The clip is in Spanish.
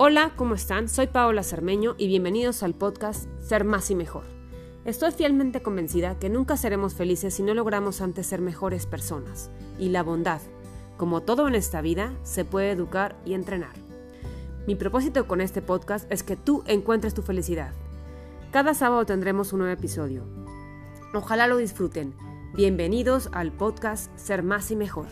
Hola, ¿cómo están? Soy Paola Cermeño y bienvenidos al podcast Ser Más y Mejor. Estoy fielmente convencida que nunca seremos felices si no logramos antes ser mejores personas. Y la bondad, como todo en esta vida, se puede educar y entrenar. Mi propósito con este podcast es que tú encuentres tu felicidad. Cada sábado tendremos un nuevo episodio. Ojalá lo disfruten. Bienvenidos al podcast Ser Más y Mejor.